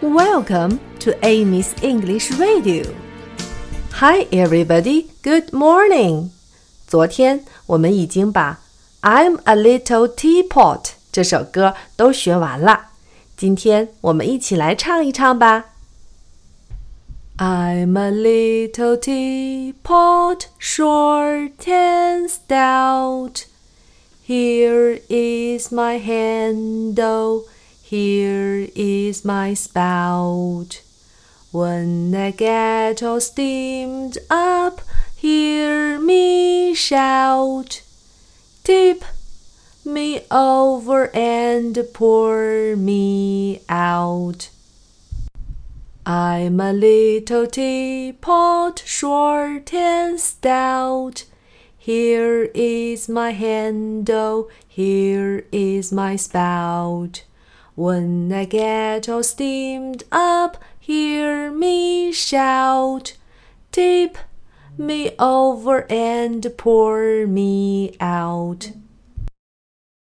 Welcome to Amy's English Radio. Hi, everybody. Good morning. 昨天我们已经把《I'm a Little Teapot》这首歌都学完了。今天我们一起来唱一唱吧。I'm a little teapot, short and stout. Here is my handle, here is my spout. When I get all steamed up, hear me shout. Tip me over and pour me out. I'm a little teapot, short and stout. Here is my handle, here is my spout. When I get all steamed up, hear me shout. Tip me over and pour me out.